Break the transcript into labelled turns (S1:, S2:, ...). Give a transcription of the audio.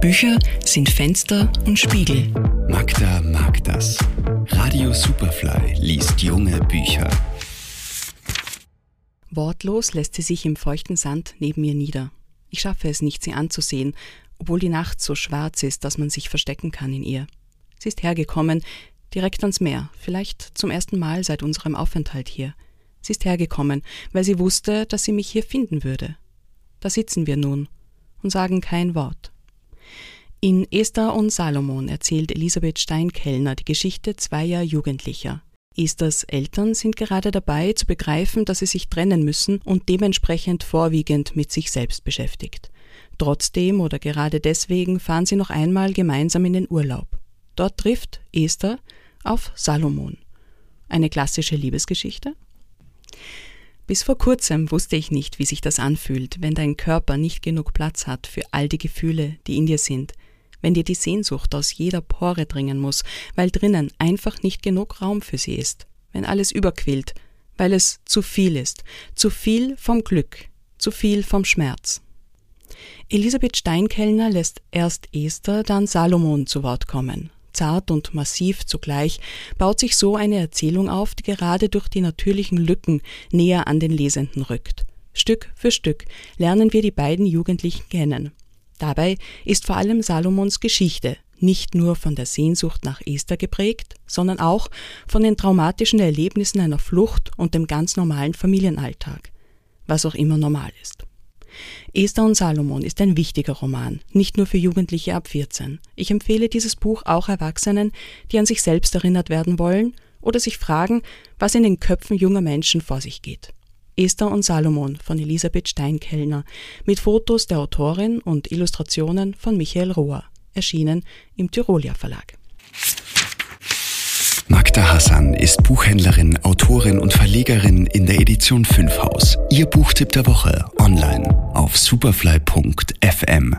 S1: Bücher sind Fenster und Spiegel.
S2: Magda mag das. Radio Superfly liest junge Bücher.
S3: Wortlos lässt sie sich im feuchten Sand neben mir nieder. Ich schaffe es nicht, sie anzusehen, obwohl die Nacht so schwarz ist, dass man sich verstecken kann in ihr. Sie ist hergekommen, direkt ans Meer, vielleicht zum ersten Mal seit unserem Aufenthalt hier. Sie ist hergekommen, weil sie wusste, dass sie mich hier finden würde. Da sitzen wir nun und sagen kein Wort. In Esther und Salomon erzählt Elisabeth Steinkellner die Geschichte zweier Jugendlicher. Esthers Eltern sind gerade dabei zu begreifen, dass sie sich trennen müssen und dementsprechend vorwiegend mit sich selbst beschäftigt. Trotzdem oder gerade deswegen fahren sie noch einmal gemeinsam in den Urlaub. Dort trifft Esther auf Salomon. Eine klassische Liebesgeschichte? Bis vor kurzem wusste ich nicht, wie sich das anfühlt, wenn dein Körper nicht genug Platz hat für all die Gefühle, die in dir sind, wenn dir die Sehnsucht aus jeder Pore dringen muss, weil drinnen einfach nicht genug Raum für sie ist, wenn alles überquillt, weil es zu viel ist, zu viel vom Glück, zu viel vom Schmerz. Elisabeth Steinkellner lässt erst Esther, dann Salomon zu Wort kommen zart und massiv zugleich, baut sich so eine Erzählung auf, die gerade durch die natürlichen Lücken näher an den Lesenden rückt. Stück für Stück lernen wir die beiden Jugendlichen kennen. Dabei ist vor allem Salomons Geschichte nicht nur von der Sehnsucht nach Esther geprägt, sondern auch von den traumatischen Erlebnissen einer Flucht und dem ganz normalen Familienalltag, was auch immer normal ist. Esther und Salomon ist ein wichtiger Roman, nicht nur für Jugendliche ab 14. Ich empfehle dieses Buch auch Erwachsenen, die an sich selbst erinnert werden wollen oder sich fragen, was in den Köpfen junger Menschen vor sich geht. Esther und Salomon von Elisabeth Steinkellner mit Fotos der Autorin und Illustrationen von Michael Rohr, erschienen im Tyrolia Verlag.
S2: Magda Hassan ist Buchhändlerin, Autorin und Verlegerin in der Edition 5 Haus. Ihr Buchtipp der Woche online auf superfly.fm.